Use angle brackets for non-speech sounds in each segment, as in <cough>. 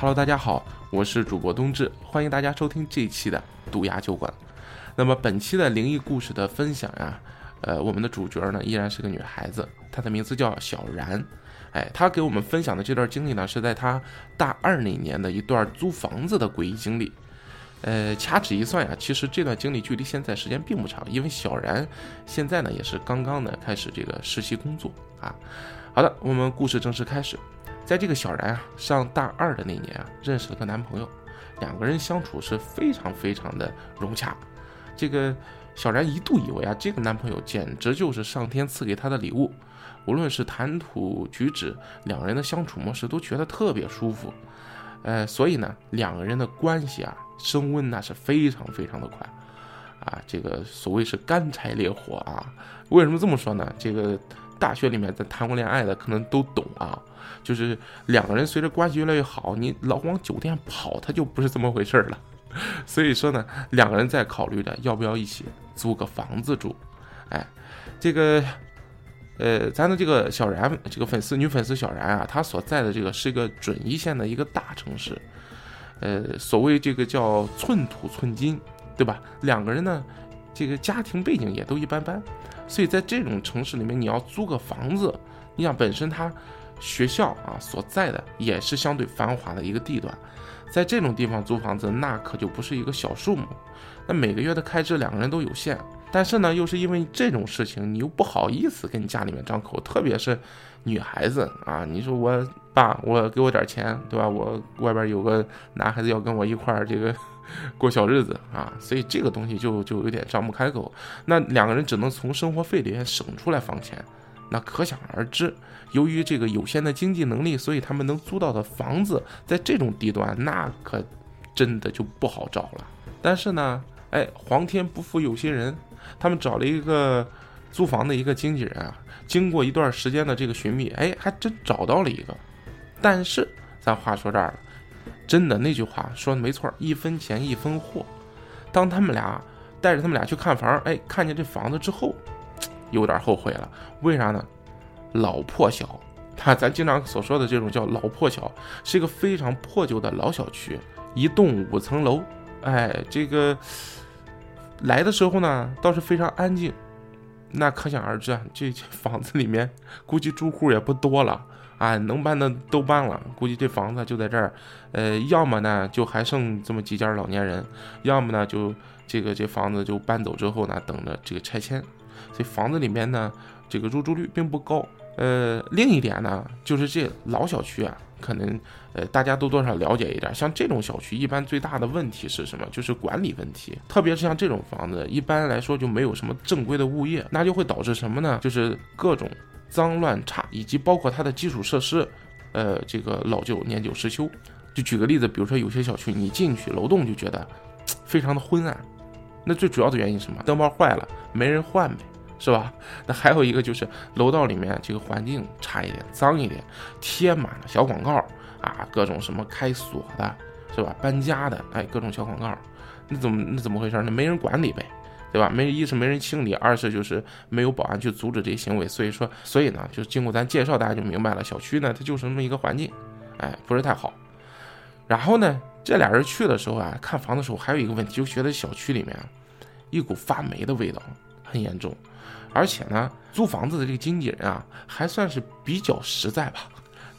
Hello，大家好，我是主播冬至，欢迎大家收听这一期的毒牙酒馆。那么本期的灵异故事的分享呀，呃，我们的主角呢依然是个女孩子，她的名字叫小然。哎，她给我们分享的这段经历呢，是在她大二那年的一段租房子的诡异经历。呃，掐指一算呀，其实这段经历距离现在时间并不长，因为小然现在呢也是刚刚的开始这个实习工作啊。好的，我们故事正式开始。在这个小然啊上大二的那年啊，认识了个男朋友，两个人相处是非常非常的融洽。这个小然一度以为啊，这个男朋友简直就是上天赐给她的礼物，无论是谈吐举止，两人的相处模式都觉得特别舒服。呃，所以呢，两个人的关系啊升温那是非常非常的快啊。这个所谓是干柴烈火啊。为什么这么说呢？这个大学里面在谈过恋爱的可能都懂啊。就是两个人随着关系越来越好，你老往酒店跑，他就不是这么回事了。<laughs> 所以说呢，两个人在考虑着要不要一起租个房子住。哎，这个，呃，咱的这个小然，这个粉丝女粉丝小然啊，她所在的这个是一个准一线的一个大城市。呃，所谓这个叫寸土寸金，对吧？两个人呢，这个家庭背景也都一般般，所以在这种城市里面，你要租个房子，你想本身他。学校啊所在的也是相对繁华的一个地段，在这种地方租房子那可就不是一个小数目，那每个月的开支两个人都有限，但是呢又是因为这种事情你又不好意思跟你家里面张口，特别是女孩子啊，你说我爸我给我点钱对吧？我外边有个男孩子要跟我一块儿这个 <laughs> 过小日子啊，所以这个东西就就有点张不开口，那两个人只能从生活费里面省出来房钱。那可想而知，由于这个有限的经济能力，所以他们能租到的房子，在这种地段，那可真的就不好找了。但是呢，哎，皇天不负有心人，他们找了一个租房的一个经纪人啊，经过一段时间的这个寻觅，哎，还真找到了一个。但是咱话说这儿了，真的那句话说的没错，一分钱一分货。当他们俩带着他们俩去看房，哎，看见这房子之后。有点后悔了，为啥呢？老破小，他咱经常所说的这种叫老破小，是一个非常破旧的老小区，一栋五层楼。哎，这个来的时候呢，倒是非常安静。那可想而知啊，这房子里面估计住户也不多了啊，能搬的都搬了，估计这房子就在这儿。呃，要么呢就还剩这么几家老年人，要么呢就这个这房子就搬走之后呢，等着这个拆迁。所以房子里面呢，这个入住率并不高。呃，另一点呢，就是这老小区啊，可能呃大家都多少了解一点。像这种小区，一般最大的问题是什么？就是管理问题。特别是像这种房子，一般来说就没有什么正规的物业，那就会导致什么呢？就是各种脏乱差，以及包括它的基础设施，呃，这个老旧、年久失修。就举个例子，比如说有些小区，你进去楼栋就觉得 <tsk> 非常的昏暗，那最主要的原因是什么？灯泡坏了，没人换呗。是吧？<laughs> 那还有一个就是楼道里面这个环境差一点，脏一点，贴满了小广告啊，各种什么开锁的，是吧？搬家的，哎，各种小广告，那怎么那怎么回事？那没人管理呗，对吧？没一是没人清理，二是就是没有保安去阻止这些行为。所以说，所以呢，就是经过咱介绍，大家就明白了，小区呢它就是那么一个环境，哎，不是太好。然后呢，这俩人去的时候啊，看房的时候还有一个问题，就觉得小区里面一股发霉的味道很严重。而且呢，租房子的这个经纪人啊，还算是比较实在吧，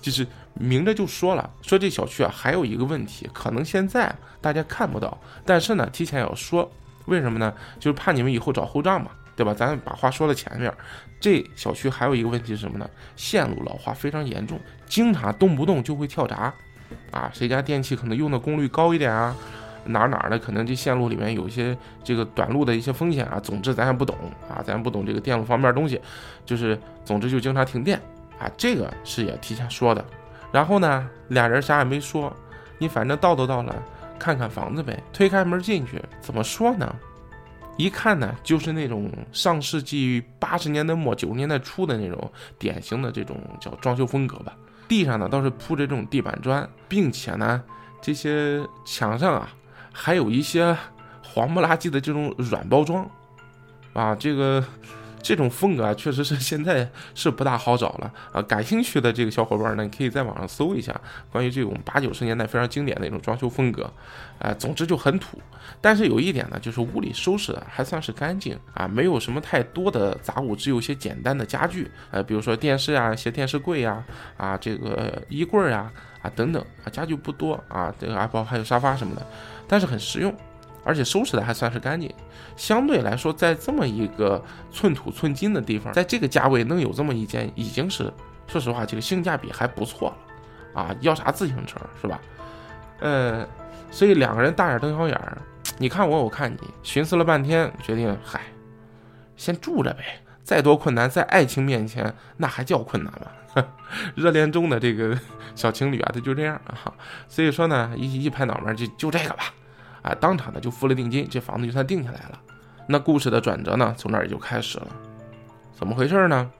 就是明着就说了，说这小区啊还有一个问题，可能现在大家看不到，但是呢，提前要说，为什么呢？就是怕你们以后找后账嘛，对吧？咱把话说到前面，这小区还有一个问题是什么呢？线路老化非常严重，经常动不动就会跳闸，啊，谁家电器可能用的功率高一点啊？哪哪的可能这线路里面有一些这个短路的一些风险啊，总之咱也不懂啊，咱不懂这个电路方面东西，就是总之就经常停电啊，这个是也提前说的。然后呢，俩人啥也没说，你反正到都到了，看看房子呗。推开门进去，怎么说呢？一看呢，就是那种上世纪八十年代末九十年代初的那种典型的这种叫装修风格吧。地上呢倒是铺着这种地板砖，并且呢，这些墙上啊。还有一些黄不拉几的这种软包装，啊，这个这种风格啊，确实是现在是不大好找了啊。感兴趣的这个小伙伴呢，你可以在网上搜一下关于这种八九十年代非常经典的一种装修风格，啊，总之就很土。但是有一点呢，就是屋里收拾的还算是干净啊，没有什么太多的杂物，只有一些简单的家具，呃，比如说电视啊、一些电视柜呀、啊这个衣柜啊、啊等等啊，家具不多啊，这个啊包还有沙发什么的，但是很实用。而且收拾的还算是干净，相对来说，在这么一个寸土寸金的地方，在这个价位能有这么一间，已经是说实话，这个性价比还不错了啊！要啥自行车是吧？呃，所以两个人大眼瞪小眼儿，你看我，我看你，寻思了半天，决定嗨，先住着呗。再多困难，在爱情面前，那还叫困难吗？<laughs> 热恋中的这个小情侣啊，他就这样啊。所以说呢，一一拍脑门，就就这个吧。啊，当场的就付了定金，这房子就算定下来了。那故事的转折呢，从那儿也就开始了。怎么回事呢？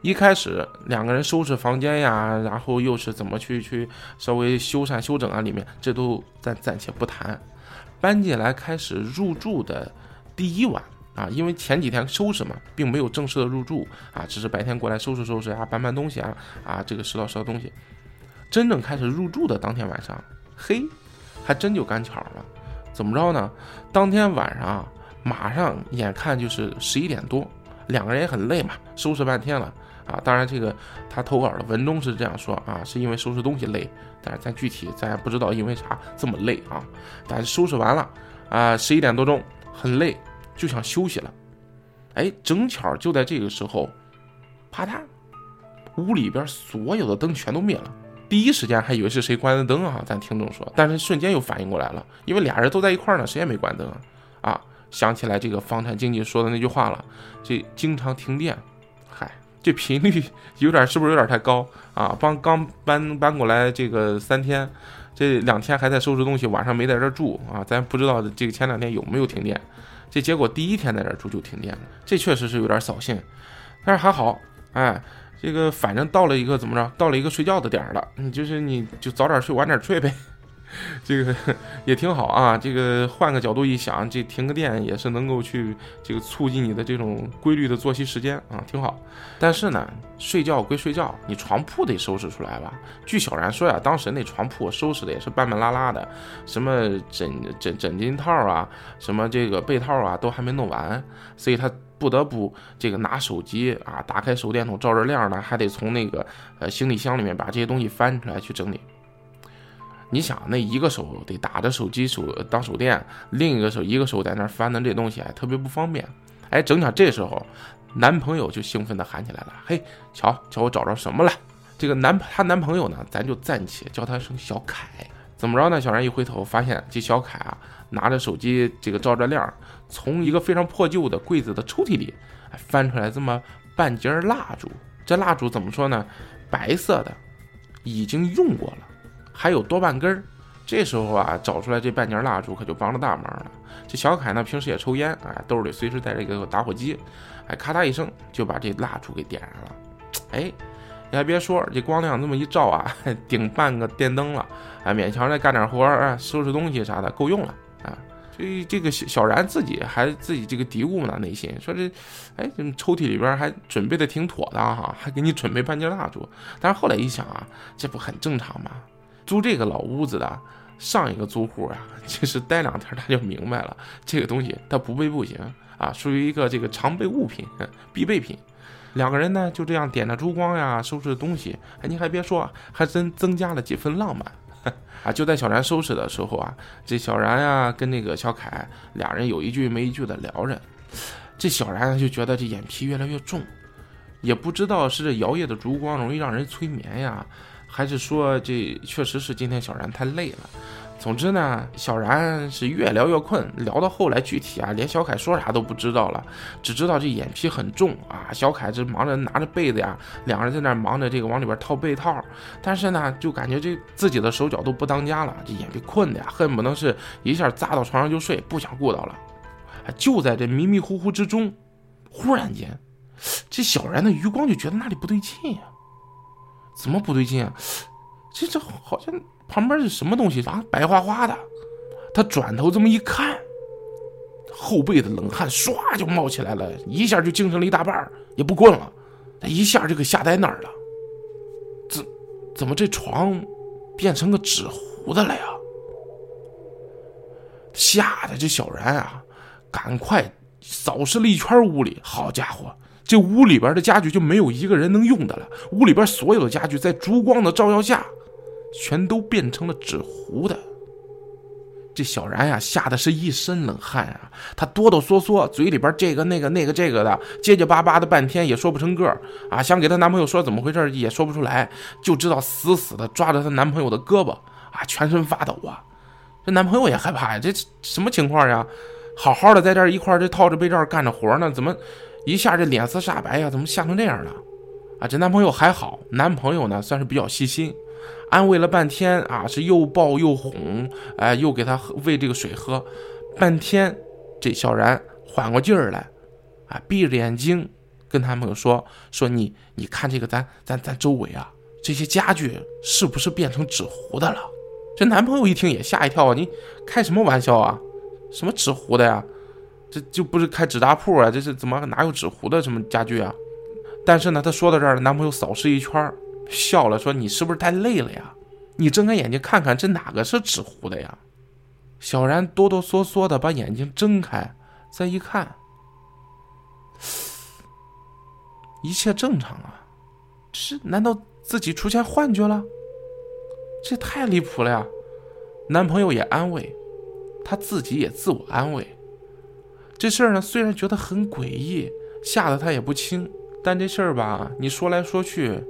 一开始两个人收拾房间呀，然后又是怎么去去稍微修缮修整啊，里面这都暂暂且不谈。搬进来开始入住的第一晚啊，因为前几天收拾嘛，并没有正式的入住啊，只是白天过来收拾收拾啊，搬搬东西啊啊，这个拾到拾到东西。真正开始入住的当天晚上，嘿。还真就赶巧了，怎么着呢？当天晚上马上眼看就是十一点多，两个人也很累嘛，收拾半天了啊。当然，这个他投稿的文中是这样说啊，是因为收拾东西累，但是咱具体咱也不知道因为啥这么累啊。但是收拾完了啊，十一点多钟很累，就想休息了。哎，正巧就在这个时候，啪嗒，屋里边所有的灯全都灭了。第一时间还以为是谁关的灯啊？咱听众说，但是瞬间又反应过来了，因为俩人都在一块儿呢，谁也没关灯啊！想起来这个房产经纪说的那句话了，这经常停电，嗨，这频率有点是不是有点太高啊？帮刚搬搬过来这个三天，这两天还在收拾东西，晚上没在这住啊，咱不知道这个前两天有没有停电，这结果第一天在这住就停电了，这确实是有点扫兴，但是还好，哎。这个反正到了一个怎么着，到了一个睡觉的点儿了，你就是你就早点睡晚点睡呗，<laughs> 这个 <laughs> 也挺好啊。这个换个角度一想，这停个电也是能够去这个促进你的这种规律的作息时间啊，挺好。但是呢，睡觉归睡觉，你床铺得收拾出来吧？据小然说呀，当时那床铺收拾的也是半半拉拉的，什么枕枕枕巾套啊，什么这个被套啊，都还没弄完，所以他。不得不这个拿手机啊，打开手电筒照着亮呢，还得从那个呃行李箱里面把这些东西翻出来去整理。你想，那一个手得打着手机手当手电，另一个手一个手在那翻的这东西，特别不方便。哎，正巧这时候，男朋友就兴奋地喊起来了：“嘿，瞧瞧我找着什么了！”这个男她男朋友呢，咱就暂且叫他声小凯。怎么着呢？小然一回头发现这小凯啊，拿着手机这个照着亮。从一个非常破旧的柜子的抽屉里，翻出来这么半截蜡烛。这蜡烛怎么说呢？白色的，已经用过了，还有多半根儿。这时候啊，找出来这半截蜡烛可就帮了大忙了。这小凯呢，平时也抽烟，哎，兜里随时带着一个打火机，哎，咔嗒一声就把这蜡烛给点燃了。哎，你还别说，这光亮这么一照啊，<laughs> 顶半个电灯了，哎，勉强再干点活儿，收拾东西啥的，够用了。所以这个小小然自己还自己这个嘀咕呢，内心说这，哎，这抽屉里边还准备的挺妥当哈，还给你准备半截蜡烛。但是后来一想啊，这不很正常吗？租这个老屋子的上一个租户啊，<laughs> 其实待两天他就明白了，这个东西他不备不行啊，属于一个这个常备物品、<laughs> 必备品。两个人呢就这样点着烛光呀，收拾东西，哎，你还别说，还真增加了几分浪漫。<laughs> 啊，就在小然收拾的时候啊，这小然呀跟那个小凯俩人有一句没一句的聊着，这小然就觉得这眼皮越来越重，也不知道是这摇曳的烛光容易让人催眠呀，还是说这确实是今天小然太累了。总之呢，小然是越聊越困，聊到后来具体啊，连小凯说啥都不知道了，只知道这眼皮很重啊。小凯这忙着拿着被子呀，两个人在那忙着这个往里边套被套，但是呢，就感觉这自己的手脚都不当家了，这眼皮困的呀，恨不能是一下扎到床上就睡，不想顾到了。就在这迷迷糊糊之中，忽然间，这小然的余光就觉得那里不对劲呀，怎么不对劲啊？这这好像。旁边是什么东西啊？白花花的。他转头这么一看，后背的冷汗唰就冒起来了，一下就精神了一大半也不困了，他一下就给吓呆那儿了。怎怎么这床变成个纸糊的了呀？吓得这小然啊，赶快扫视了一圈屋里。好家伙，这屋里边的家具就没有一个人能用的了。屋里边所有的家具在烛光的照耀下，全都变成了纸糊的。这小然呀，吓得是一身冷汗啊！他哆哆嗦嗦，嘴里边这个那个那个这个的，结结巴巴的半天也说不成个啊！想给她男朋友说怎么回事也说不出来，就知道死死的抓着她男朋友的胳膊啊，全身发抖啊！这男朋友也害怕呀，这什么情况呀？好好的在这一块这套着被罩干着活呢，怎么一下这脸色煞白呀？怎么吓成这样了？啊，这男朋友还好，男朋友呢算是比较细心。安慰了半天啊，是又抱又哄，哎，又给他喂这个水喝，半天，这小然缓过劲儿来，啊，闭着眼睛跟他们说说你你看这个咱咱咱周围啊，这些家具是不是变成纸糊的了？这男朋友一听也吓一跳啊，你开什么玩笑啊？什么纸糊的呀？这就不是开纸扎铺啊？这是怎么哪有纸糊的什么家具啊？但是呢，他说到这儿，男朋友扫视一圈。笑了，说：“你是不是太累了呀？你睁开眼睛看看，这哪个是纸糊的呀？”小然哆哆嗦嗦的把眼睛睁开，再一看，一切正常啊！是难道自己出现幻觉了？这太离谱了呀！男朋友也安慰，他自己也自我安慰。这事儿呢，虽然觉得很诡异，吓得他也不轻，但这事儿吧，你说来说去。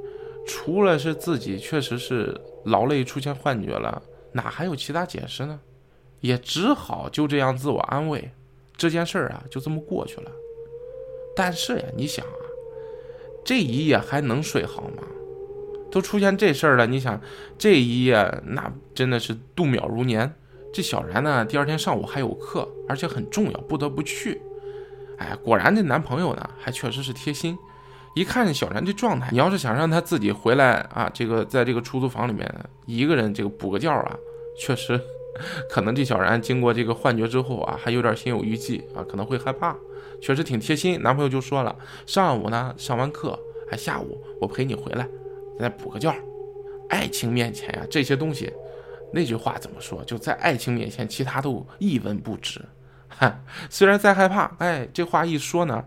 除了是自己确实是劳累出现幻觉了，哪还有其他解释呢？也只好就这样自我安慰，这件事儿啊就这么过去了。但是呀，你想啊，这一夜还能睡好吗？都出现这事儿了，你想这一夜那真的是度秒如年。这小然呢，第二天上午还有课，而且很重要，不得不去。哎，果然这男朋友呢，还确实是贴心。一看小然这状态，你要是想让他自己回来啊，这个在这个出租房里面一个人这个补个觉啊，确实，可能这小然经过这个幻觉之后啊，还有点心有余悸啊，可能会害怕。确实挺贴心，男朋友就说了，上午呢上完课，还下午我陪你回来，再补个觉。爱情面前呀，这些东西，那句话怎么说？就在爱情面前，其他都一文不值。<laughs> 哈，虽然再害怕，哎，这话一说呢。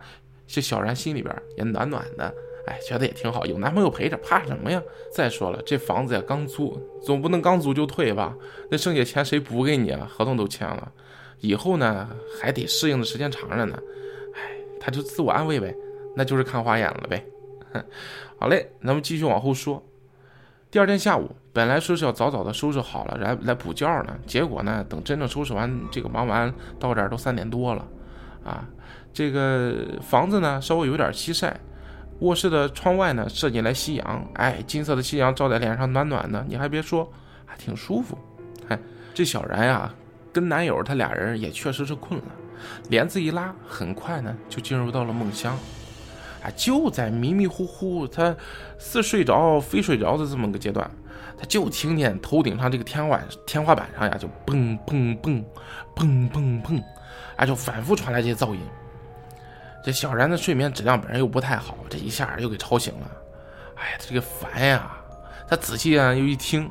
这小然心里边也暖暖的，哎，觉得也挺好，有男朋友陪着，怕什么呀？再说了，这房子呀刚租，总不能刚租就退吧？那剩下钱谁补给你啊？合同都签了，以后呢还得适应的时间长着呢。哎，他就自我安慰呗，那就是看花眼了呗。好嘞，咱们继续往后说。第二天下午，本来说是要早早的收拾好了来来补觉呢，结果呢，等真正收拾完，这个忙完到这儿都三点多了，啊。这个房子呢，稍微有点西晒，卧室的窗外呢射进来夕阳，哎，金色的夕阳照在脸上，暖暖的，你还别说，还挺舒服。嗨，这小然呀，跟男友他俩人也确实是困了，帘子一拉，很快呢就进入到了梦乡。啊，就在迷迷糊糊，他似睡着非睡着的这么个阶段，他就听见头顶上这个天花天花板上呀，就嘣嘣嘣嘣嘣嘣，啊，就反复传来这些噪音。这小然的睡眠质量本身又不太好，这一下又给吵醒了。哎呀，这个烦呀！他仔细啊又一听，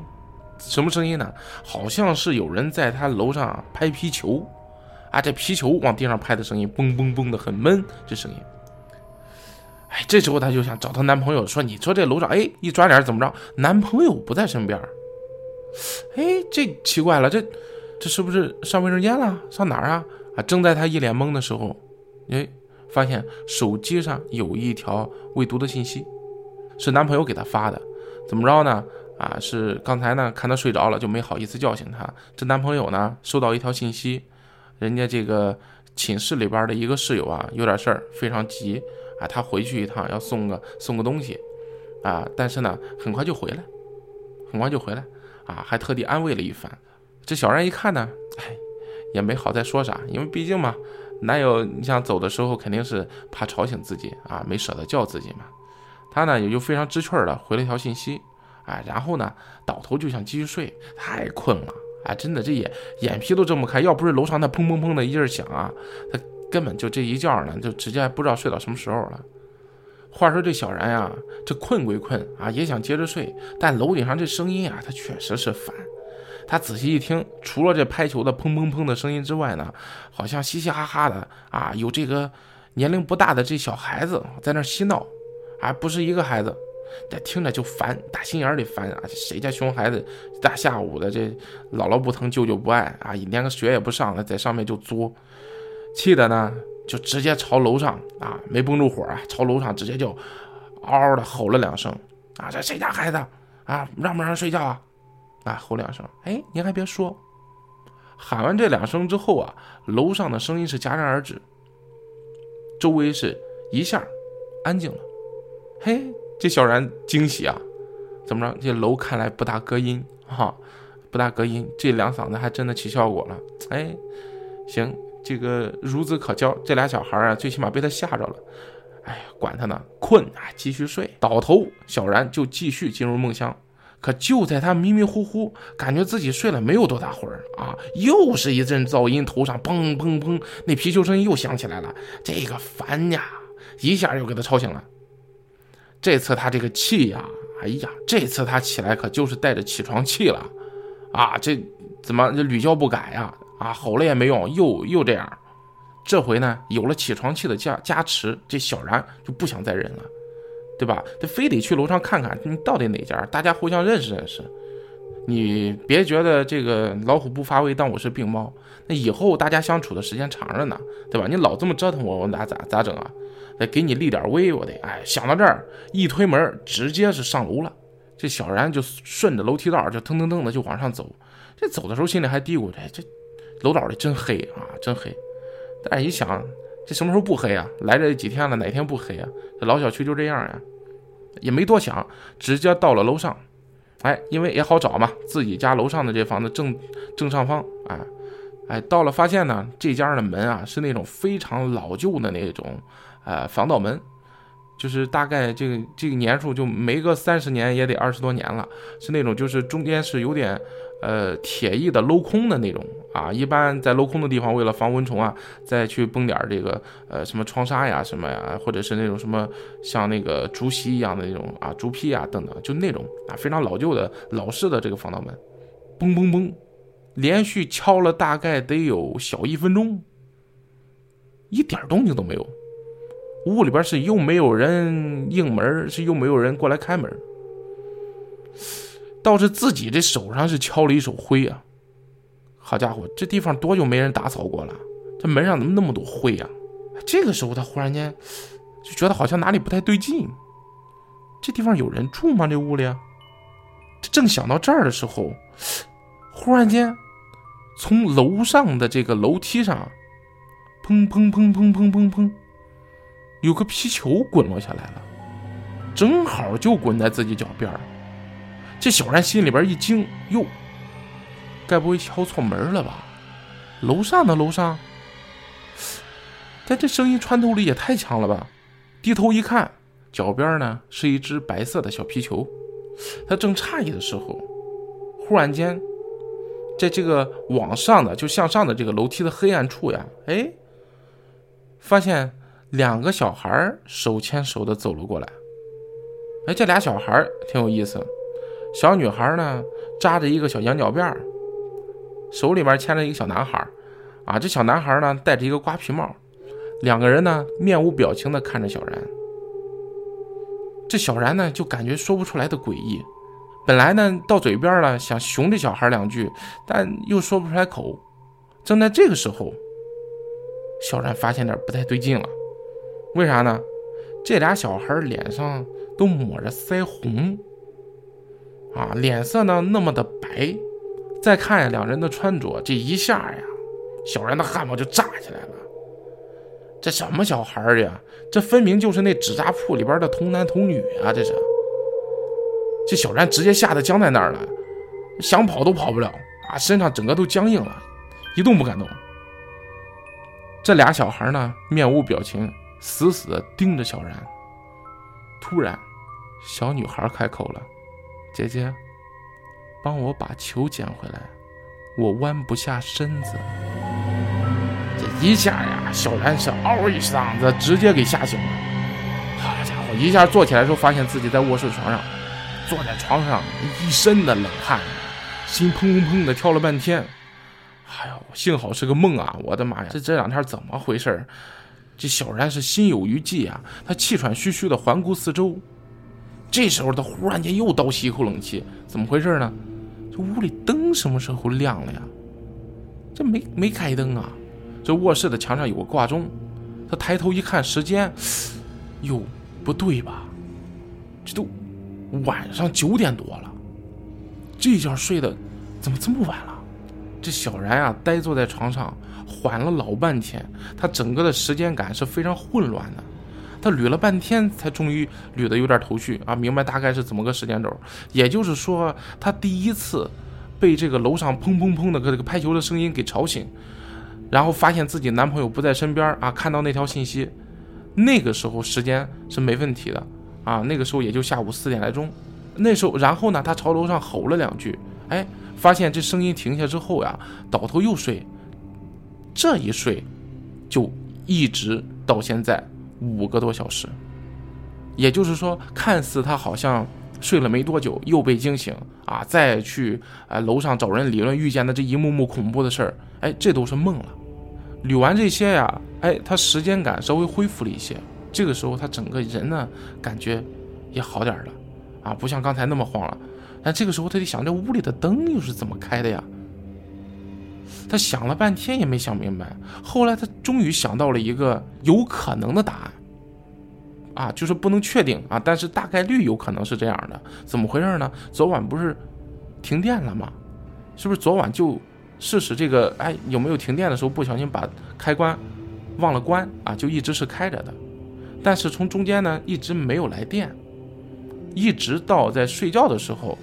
什么声音呢？好像是有人在他楼上拍皮球，啊，这皮球往地上拍的声音，嘣嘣嘣的很闷，这声音。哎，这时候她就想找她男朋友说：“你说这楼上，哎，一转脸怎么着？男朋友不在身边。哎，这奇怪了，这这是不是上卫生间了？上哪儿啊？啊！正在她一脸懵的时候，哎。发现手机上有一条未读的信息，是男朋友给她发的。怎么着呢？啊，是刚才呢看她睡着了，就没好意思叫醒她。这男朋友呢收到一条信息，人家这个寝室里边的一个室友啊有点事儿，非常急啊，他回去一趟要送个送个东西啊，但是呢很快就回来，很快就回来啊，还特地安慰了一番。这小然一看呢，哎，也没好再说啥，因为毕竟嘛。男友，你想走的时候肯定是怕吵醒自己啊，没舍得叫自己嘛。他呢也就非常知趣的回了一条信息，哎，然后呢倒头就想继续睡，太困了啊，真的这眼眼皮都睁不开。要不是楼上那砰砰砰的一阵响啊，他根本就这一觉呢，就直接不知道睡到什么时候了。话说这小然呀，这困归困啊，也想接着睡，但楼顶上这声音啊，他确实是烦。他仔细一听，除了这拍球的砰砰砰的声音之外呢，好像嘻嘻哈哈的啊，有这个年龄不大的这小孩子在那嬉闹，还不是一个孩子。这听着就烦，打心眼里烦啊！谁家熊孩子大下午的，这姥姥不疼，舅舅不爱啊，连个学也不上了，在上面就作，气的呢，就直接朝楼上啊，没绷住火啊，朝楼上直接就嗷嗷的吼了两声啊！这谁家孩子啊？让不让睡觉啊？啊，吼两声！哎，您还别说，喊完这两声之后啊，楼上的声音是戛然而止，周围是一下安静了。嘿。这小然惊喜啊，怎么着？这楼看来不大隔音哈，不大隔音，这两嗓子还真的起效果了。哎，行，这个孺子可教，这俩小孩啊，最起码被他吓着了。哎，管他呢，困啊，继续睡。倒头，小然就继续进入梦乡。可就在他迷迷糊糊，感觉自己睡了没有多大会儿啊，又是一阵噪音，头上砰砰砰，那皮球声音又响起来了。这个烦呀，一下又给他吵醒了。这次他这个气呀，哎呀，这次他起来可就是带着起床气了，啊，这怎么屡教不改呀？啊，吼了也没用，又又这样。这回呢，有了起床气的加加持，这小然就不想再忍了，对吧？他非得去楼上看看，你到底哪家？大家互相认识认识。你别觉得这个老虎不发威，当我是病猫。那以后大家相处的时间长着呢，对吧？你老这么折腾我，我咋咋咋整啊？得给你立点威，我得哎，想到这儿，一推门，直接是上楼了。这小然就顺着楼梯道就腾腾腾的就往上走。这走的时候心里还嘀咕着：这楼道里真黑啊，真黑。但是一想，这什么时候不黑啊？来这几天了，哪天不黑啊？这老小区就这样呀，也没多想，直接到了楼上。哎，因为也好找嘛，自己家楼上的这房子正正上方哎。哎，到了发现呢，这家的门啊是那种非常老旧的那种，呃，防盗门，就是大概这个这个年数就没个三十年也得二十多年了，是那种就是中间是有点呃铁艺的镂空的那种啊。一般在镂空的地方，为了防蚊虫啊，再去崩点这个呃什么窗纱呀什么呀，或者是那种什么像那个竹席一样的那种啊竹坯啊等等，就那种啊非常老旧的老式的这个防盗门，嘣嘣嘣。连续敲了大概得有小一分钟，一点动静都没有。屋里边是又没有人应门，是又没有人过来开门。倒是自己这手上是敲了一手灰啊！好家伙，这地方多久没人打扫过了？这门上怎么那么多灰啊？这个时候他忽然间就觉得好像哪里不太对劲。这地方有人住吗？这屋里？正想到这儿的时候。忽然间，从楼上的这个楼梯上，砰砰砰砰砰砰砰，有个皮球滚落下来了，正好就滚在自己脚边这小然心里边一惊，哟，该不会敲错门了吧？楼上呢楼上，但这声音穿透力也太强了吧？低头一看，脚边呢是一只白色的小皮球。他正诧异的时候，忽然间。在这个往上的就向上的这个楼梯的黑暗处呀，哎，发现两个小孩手牵手的走了过来。哎，这俩小孩挺有意思。小女孩呢扎着一个小羊角辫手里面牵着一个小男孩啊，这小男孩呢戴着一个瓜皮帽。两个人呢面无表情的看着小然。这小然呢就感觉说不出来的诡异。本来呢，到嘴边了，想熊这小孩两句，但又说不出来口。正在这个时候，小然发现点不太对劲了。为啥呢？这俩小孩脸上都抹着腮红，啊，脸色呢那么的白。再看两人的穿着，这一下呀，小然的汗毛就炸起来了。这什么小孩呀？这分明就是那纸扎铺里边的童男童女啊！这是。这小然直接吓得僵在那儿了，想跑都跑不了啊！身上整个都僵硬了，一动不敢动。这俩小孩呢，面无表情，死死地盯着小然。突然，小女孩开口了：“姐姐，帮我把球捡回来，我弯不下身子。这一下呀，小然是嗷一嗓子，直接给吓醒了。好家伙，一下坐起来时候，发现自己在卧室床上，坐在床上一身的冷汗，心砰砰砰的跳了半天。哎呦，幸好是个梦啊！我的妈呀，这这两天怎么回事？这小然是心有余悸啊，他气喘吁吁的环顾四周。这时候他忽然间又倒吸一口冷气，怎么回事呢？这屋里灯什么时候亮了呀？这没没开灯啊？这卧室的墙上有个挂钟，他抬头一看时间，哟，不对吧？这都晚上九点多了，这觉睡的怎么这么晚了？这小然啊，呆坐在床上缓了老半天，他整个的时间感是非常混乱的。他捋了半天，才终于捋得有点头绪啊，明白大概是怎么个时间轴。也就是说，他第一次被这个楼上砰砰砰的这个拍球的声音给吵醒，然后发现自己男朋友不在身边啊，看到那条信息，那个时候时间是没问题的啊，那个时候也就下午四点来钟。那时候，然后呢，他朝楼上吼了两句，哎，发现这声音停下之后呀，倒头又睡，这一睡就一直到现在。五个多小时，也就是说，看似他好像睡了没多久，又被惊醒啊，再去啊楼上找人理论遇见的这一幕幕恐怖的事儿，哎，这都是梦了。捋完这些呀，哎，他时间感稍微恢复了一些。这个时候，他整个人呢，感觉也好点了啊，不像刚才那么慌了。但这个时候，他得想，这屋里的灯又是怎么开的呀？他想了半天也没想明白，后来他终于想到了一个有可能的答案，啊，就是不能确定啊，但是大概率有可能是这样的。怎么回事呢？昨晚不是停电了吗？是不是昨晚就试试这个？哎，有没有停电的时候不小心把开关忘了关啊？就一直是开着的，但是从中间呢一直没有来电，一直到在睡觉的时候，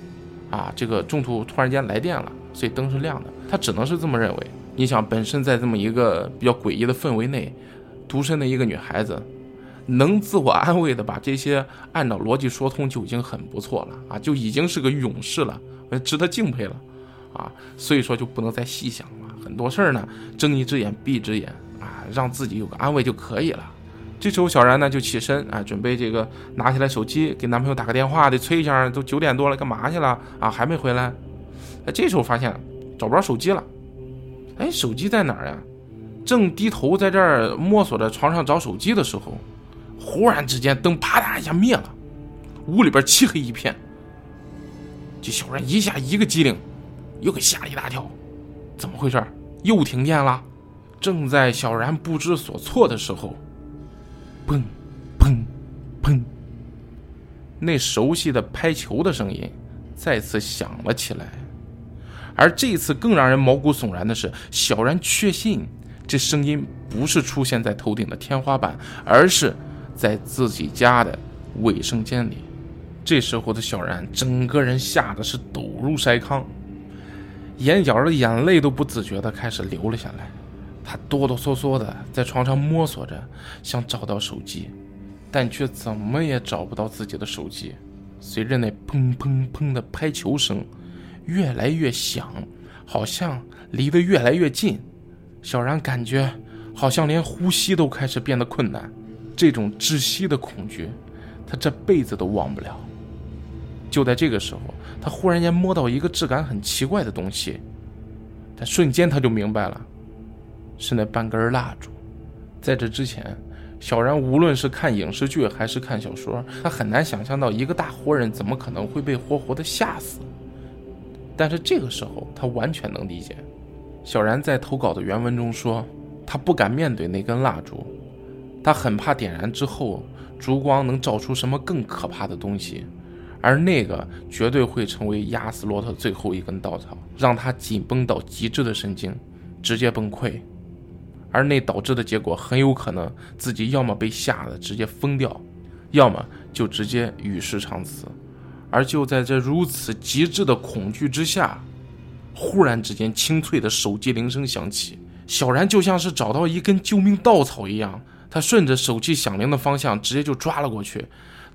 啊，这个中途突然间来电了。所以灯是亮的，他只能是这么认为。你想，本身在这么一个比较诡异的氛围内，独身的一个女孩子，能自我安慰的把这些按照逻辑说通，就已经很不错了啊，就已经是个勇士了，值得敬佩了啊。所以说就不能再细想了，很多事儿呢，睁一只眼闭一只眼啊，让自己有个安慰就可以了。这时候小然呢就起身啊，准备这个拿起来手机给男朋友打个电话，得催一下，都九点多了，干嘛去了啊？还没回来。这时候发现找不着手机了，哎，手机在哪儿呀？正低头在这儿摸索着床上找手机的时候，忽然之间灯啪嗒一下灭了，屋里边漆黑一片。这小人一下一个机灵，又给吓了一大跳，怎么回事？又停电了？正在小然不知所措的时候，砰，砰，砰，那熟悉的拍球的声音再次响了起来。而这一次更让人毛骨悚然的是，小然确信这声音不是出现在头顶的天花板，而是在自己家的卫生间里。这时候的小然整个人吓得是抖如筛糠，眼角的眼泪都不自觉的开始流了下来。他哆哆嗦嗦的在床上摸索着，想找到手机，但却怎么也找不到自己的手机。随着那砰砰砰的拍球声。越来越响，好像离得越来越近。小然感觉好像连呼吸都开始变得困难，这种窒息的恐惧，他这辈子都忘不了。就在这个时候，他忽然间摸到一个质感很奇怪的东西，但瞬间他就明白了，是那半根蜡烛。在这之前，小然无论是看影视剧还是看小说，他很难想象到一个大活人怎么可能会被活活的吓死。但是这个时候，他完全能理解。小然在投稿的原文中说，他不敢面对那根蜡烛，他很怕点燃之后，烛光能照出什么更可怕的东西，而那个绝对会成为压死骆驼最后一根稻草，让他紧绷到极致的神经直接崩溃，而那导致的结果很有可能自己要么被吓得直接疯掉，要么就直接与世长辞。而就在这如此极致的恐惧之下，忽然之间，清脆的手机铃声响起。小然就像是找到一根救命稻草一样，他顺着手机响铃的方向直接就抓了过去，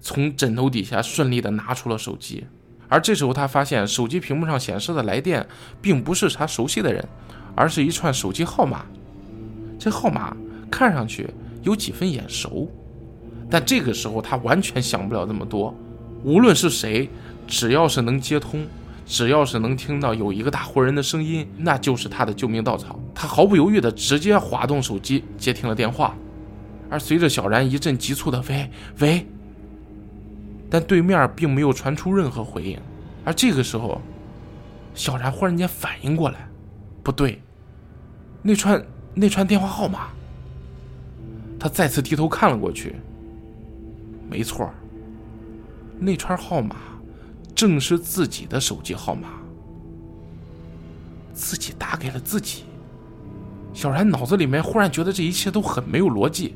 从枕头底下顺利的拿出了手机。而这时候他发现手机屏幕上显示的来电并不是他熟悉的人，而是一串手机号码。这号码看上去有几分眼熟，但这个时候他完全想不了这么多。无论是谁，只要是能接通，只要是能听到有一个大活人的声音，那就是他的救命稻草。他毫不犹豫地直接滑动手机接听了电话，而随着小然一阵急促的“喂喂”。但对面并没有传出任何回应，而这个时候，小然忽然间反应过来，不对，那串那串电话号码。他再次低头看了过去，没错，那串号码正是自己的手机号码，自己打给了自己。小然脑子里面忽然觉得这一切都很没有逻辑，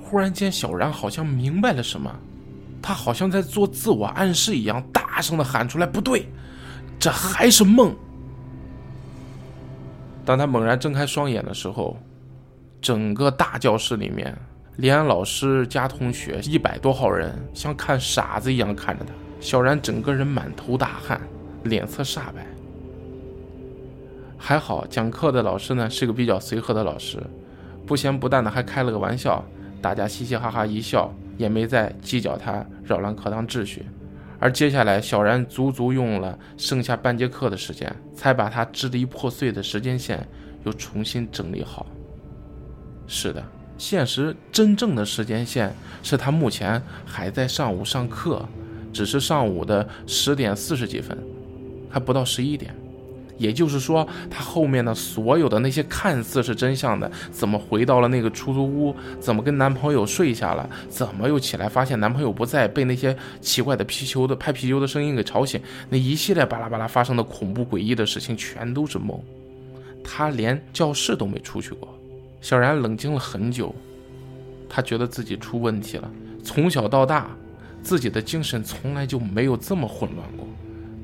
忽然间，小然好像明白了什么。他好像在做自我暗示一样，大声的喊出来：“不对，这还是梦。”当他猛然睁开双眼的时候，整个大教室里面，连老师加同学一百多号人，像看傻子一样看着他。小然整个人满头大汗，脸色煞白。还好讲课的老师呢是个比较随和的老师，不咸不淡的还开了个玩笑，大家嘻嘻哈哈一笑。也没再计较他扰乱课堂秩序，而接下来小然足足用了剩下半节课的时间，才把他支离破碎的时间线又重新整理好。是的，现实真正的时间线是他目前还在上午上课，只是上午的十点四十几分，还不到十一点。也就是说，他后面的所有的那些看似是真相的，怎么回到了那个出租屋，怎么跟男朋友睡下了，怎么又起来发现男朋友不在，被那些奇怪的皮球的拍皮球的声音给吵醒，那一系列巴拉巴拉发生的恐怖诡异的事情全都是梦。他连教室都没出去过。小然冷静了很久，他觉得自己出问题了。从小到大，自己的精神从来就没有这么混乱过。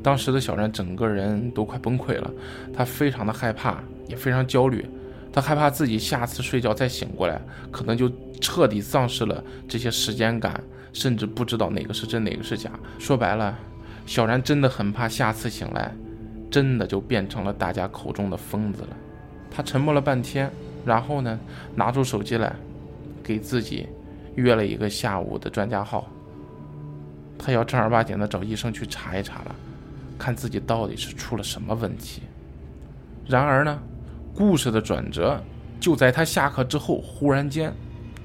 当时的小然整个人都快崩溃了，他非常的害怕，也非常焦虑，他害怕自己下次睡觉再醒过来，可能就彻底丧失了这些时间感，甚至不知道哪个是真哪个是假。说白了，小然真的很怕下次醒来，真的就变成了大家口中的疯子了。他沉默了半天，然后呢，拿出手机来，给自己约了一个下午的专家号，他要正儿八经的找医生去查一查了。看自己到底是出了什么问题。然而呢，故事的转折就在他下课之后忽然间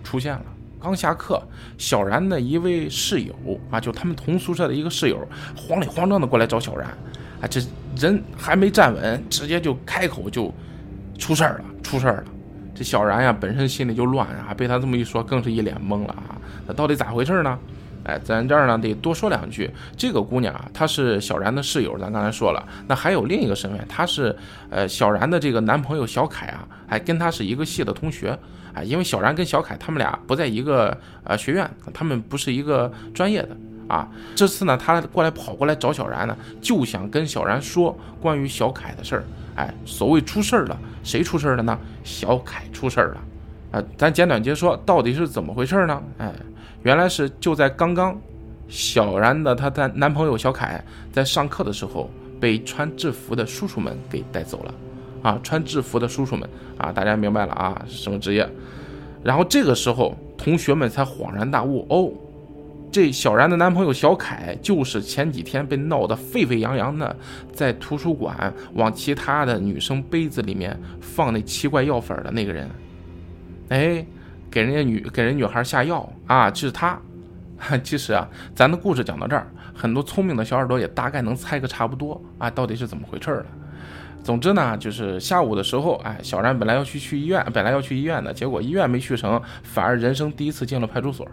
出现了。刚下课，小然的一位室友啊，就他们同宿舍的一个室友，慌里慌张的过来找小然。啊，这人还没站稳，直接就开口就出事儿了，出事儿了。这小然呀，本身心里就乱啊，被他这么一说，更是一脸懵了啊。那到底咋回事呢？哎，咱这儿呢得多说两句。这个姑娘啊，她是小然的室友，咱刚才说了。那还有另一个身份，她是呃小然的这个男朋友小凯啊，还跟他是一个系的同学。哎，因为小然跟小凯他们俩不在一个呃学院，他们不是一个专业的啊。这次呢，他过来跑过来找小然呢，就想跟小然说关于小凯的事儿。哎，所谓出事儿了，谁出事儿了呢？小凯出事儿了。啊，咱简短截说，到底是怎么回事呢？哎。原来是就在刚刚，小然的她的男朋友小凯在上课的时候被穿制服的叔叔们给带走了，啊，穿制服的叔叔们啊，大家明白了啊，是什么职业？然后这个时候同学们才恍然大悟，哦，这小然的男朋友小凯就是前几天被闹得沸沸扬扬的，在图书馆往其他的女生杯子里面放那奇怪药粉的那个人，哎。给人家女给人女孩下药啊，就是他。<laughs> 其实啊，咱的故事讲到这儿，很多聪明的小耳朵也大概能猜个差不多啊，到底是怎么回事了。总之呢，就是下午的时候，哎，小然本来要去去医院，本来要去医院的，结果医院没去成，反而人生第一次进了派出所。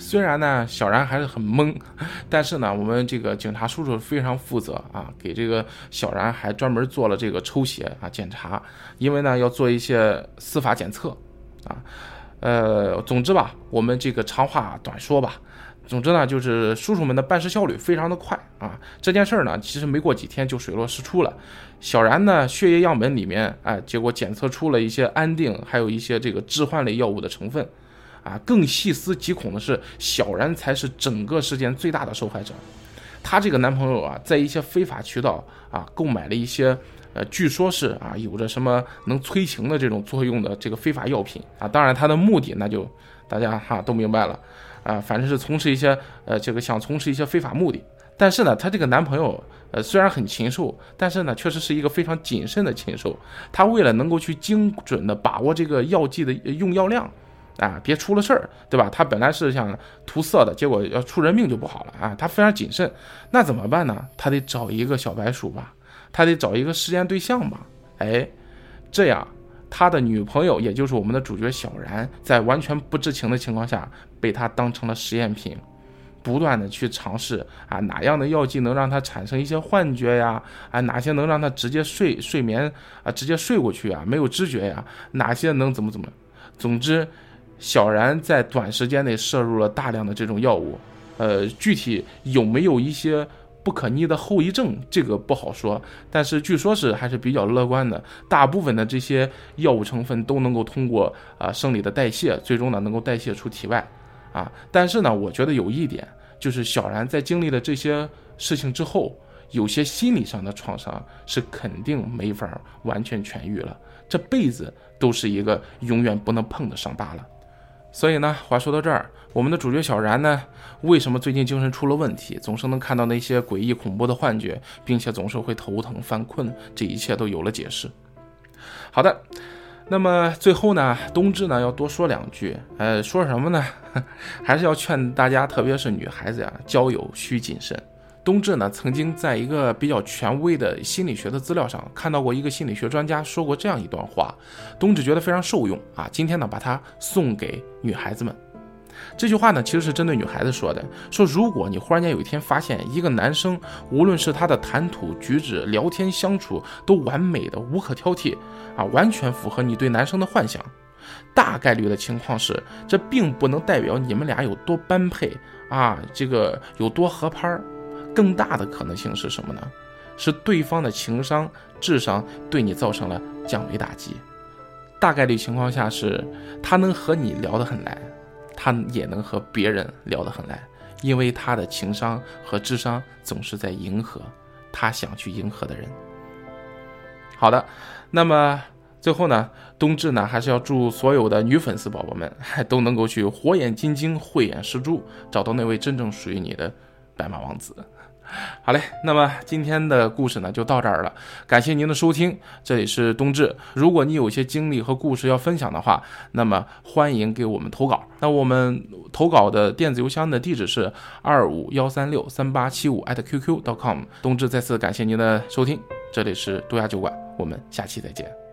虽然呢，小然还是很懵，<laughs> 但是呢，我们这个警察叔叔非常负责啊，给这个小然还专门做了这个抽血啊检查，因为呢要做一些司法检测啊。呃，总之吧，我们这个长话短说吧。总之呢，就是叔叔们的办事效率非常的快啊。这件事儿呢，其实没过几天就水落石出了。小然呢，血液样本里面，哎，结果检测出了一些安定，还有一些这个致幻类药物的成分。啊，更细思极恐的是，小然才是整个事件最大的受害者。她这个男朋友啊，在一些非法渠道啊购买了一些，呃，据说是啊有着什么能催情的这种作用的这个非法药品啊。当然，他的目的那就大家哈都明白了啊，反正是从事一些呃这个想从事一些非法目的。但是呢，她这个男朋友呃虽然很禽兽，但是呢确实是一个非常谨慎的禽兽。他为了能够去精准的把握这个药剂的用药量。啊，别出了事儿，对吧？他本来是想涂色的，结果要出人命就不好了啊！他非常谨慎，那怎么办呢？他得找一个小白鼠吧，他得找一个实验对象吧。哎，这样他的女朋友，也就是我们的主角小然，在完全不知情的情况下，被他当成了实验品，不断的去尝试啊，哪样的药剂能让他产生一些幻觉呀？啊，哪些能让他直接睡睡眠啊，直接睡过去啊，没有知觉呀？哪些能怎么怎么？总之。小然在短时间内摄入了大量的这种药物，呃，具体有没有一些不可逆的后遗症，这个不好说。但是据说是还是比较乐观的，大部分的这些药物成分都能够通过啊生理的代谢，最终呢能够代谢出体外，啊。但是呢，我觉得有一点，就是小然在经历了这些事情之后，有些心理上的创伤是肯定没法完全痊愈了，这辈子都是一个永远不能碰的伤疤了。所以呢，话说到这儿，我们的主角小然呢，为什么最近精神出了问题，总是能看到那些诡异恐怖的幻觉，并且总是会头疼犯困，这一切都有了解释。好的，那么最后呢，冬至呢要多说两句，呃，说什么呢？<laughs> 还是要劝大家，特别是女孩子呀，交友需谨慎。冬至呢，曾经在一个比较权威的心理学的资料上看到过一个心理学专家说过这样一段话，冬至觉得非常受用啊。今天呢，把它送给女孩子们。这句话呢，其实是针对女孩子说的，说如果你忽然间有一天发现一个男生，无论是他的谈吐举止、聊天相处都完美的无可挑剔啊，完全符合你对男生的幻想，大概率的情况是，这并不能代表你们俩有多般配啊，这个有多合拍儿。更大的可能性是什么呢？是对方的情商、智商对你造成了降维打击。大概率情况下是，他能和你聊得很来，他也能和别人聊得很来，因为他的情商和智商总是在迎合他想去迎合的人。好的，那么最后呢，冬至呢还是要祝所有的女粉丝宝宝们 <laughs> 都能够去火眼金睛、慧眼识珠，找到那位真正属于你的白马王子。好嘞，那么今天的故事呢就到这儿了，感谢您的收听，这里是冬至。如果你有一些经历和故事要分享的话，那么欢迎给我们投稿。那我们投稿的电子邮箱的地址是二五幺三六三八七五 @QQ.com。冬至再次感谢您的收听，这里是杜亚酒馆，我们下期再见。